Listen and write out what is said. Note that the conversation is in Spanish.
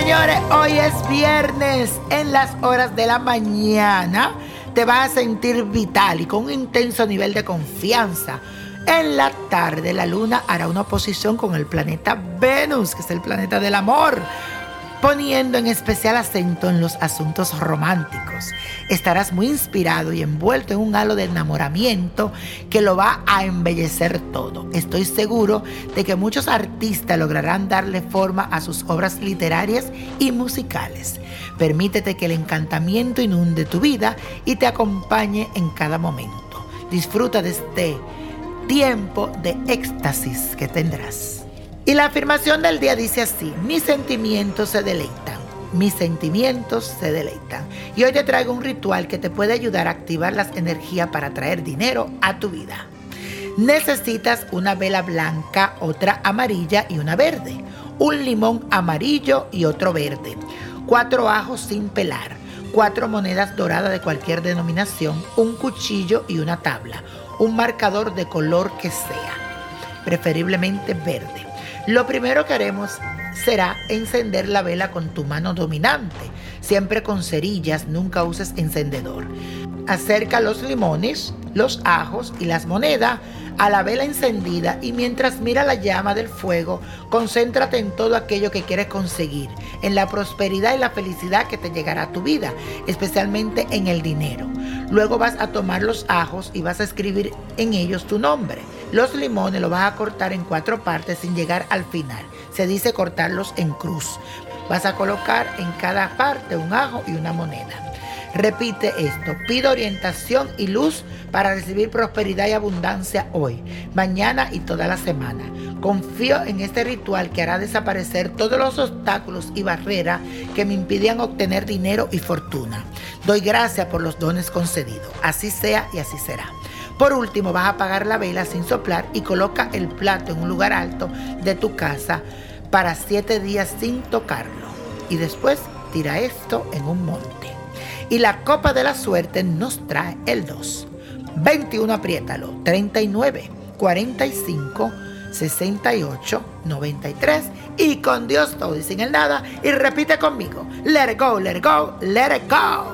señores, hoy es viernes. En las horas de la mañana te vas a sentir vital y con un intenso nivel de confianza. En la tarde la luna hará una oposición con el planeta Venus, que es el planeta del amor poniendo en especial acento en los asuntos románticos. Estarás muy inspirado y envuelto en un halo de enamoramiento que lo va a embellecer todo. Estoy seguro de que muchos artistas lograrán darle forma a sus obras literarias y musicales. Permítete que el encantamiento inunde tu vida y te acompañe en cada momento. Disfruta de este tiempo de éxtasis que tendrás. Y la afirmación del día dice así, mis sentimientos se deleitan, mis sentimientos se deleitan. Y hoy te traigo un ritual que te puede ayudar a activar las energías para traer dinero a tu vida. Necesitas una vela blanca, otra amarilla y una verde, un limón amarillo y otro verde, cuatro ajos sin pelar, cuatro monedas doradas de cualquier denominación, un cuchillo y una tabla, un marcador de color que sea, preferiblemente verde lo primero que haremos será encender la vela con tu mano dominante, siempre con cerillas, nunca uses encendedor. Acerca los limones, los ajos y las monedas a la vela encendida y mientras mira la llama del fuego, concéntrate en todo aquello que quieres conseguir, en la prosperidad y la felicidad que te llegará a tu vida, especialmente en el dinero. Luego vas a tomar los ajos y vas a escribir en ellos tu nombre. Los limones los vas a cortar en cuatro partes sin llegar al final. Se dice cortarlos en cruz. Vas a colocar en cada parte un ajo y una moneda. Repite esto, pido orientación y luz para recibir prosperidad y abundancia hoy, mañana y toda la semana. Confío en este ritual que hará desaparecer todos los obstáculos y barreras que me impidían obtener dinero y fortuna. Doy gracias por los dones concedidos. Así sea y así será. Por último, vas a apagar la vela sin soplar y coloca el plato en un lugar alto de tu casa para siete días sin tocarlo. Y después tira esto en un monte. Y la copa de la suerte nos trae el 2. 21, apriétalo. 39, 45, 68, 93. Y con Dios todo y sin el nada. Y repite conmigo. Let it go, let it go, let it go.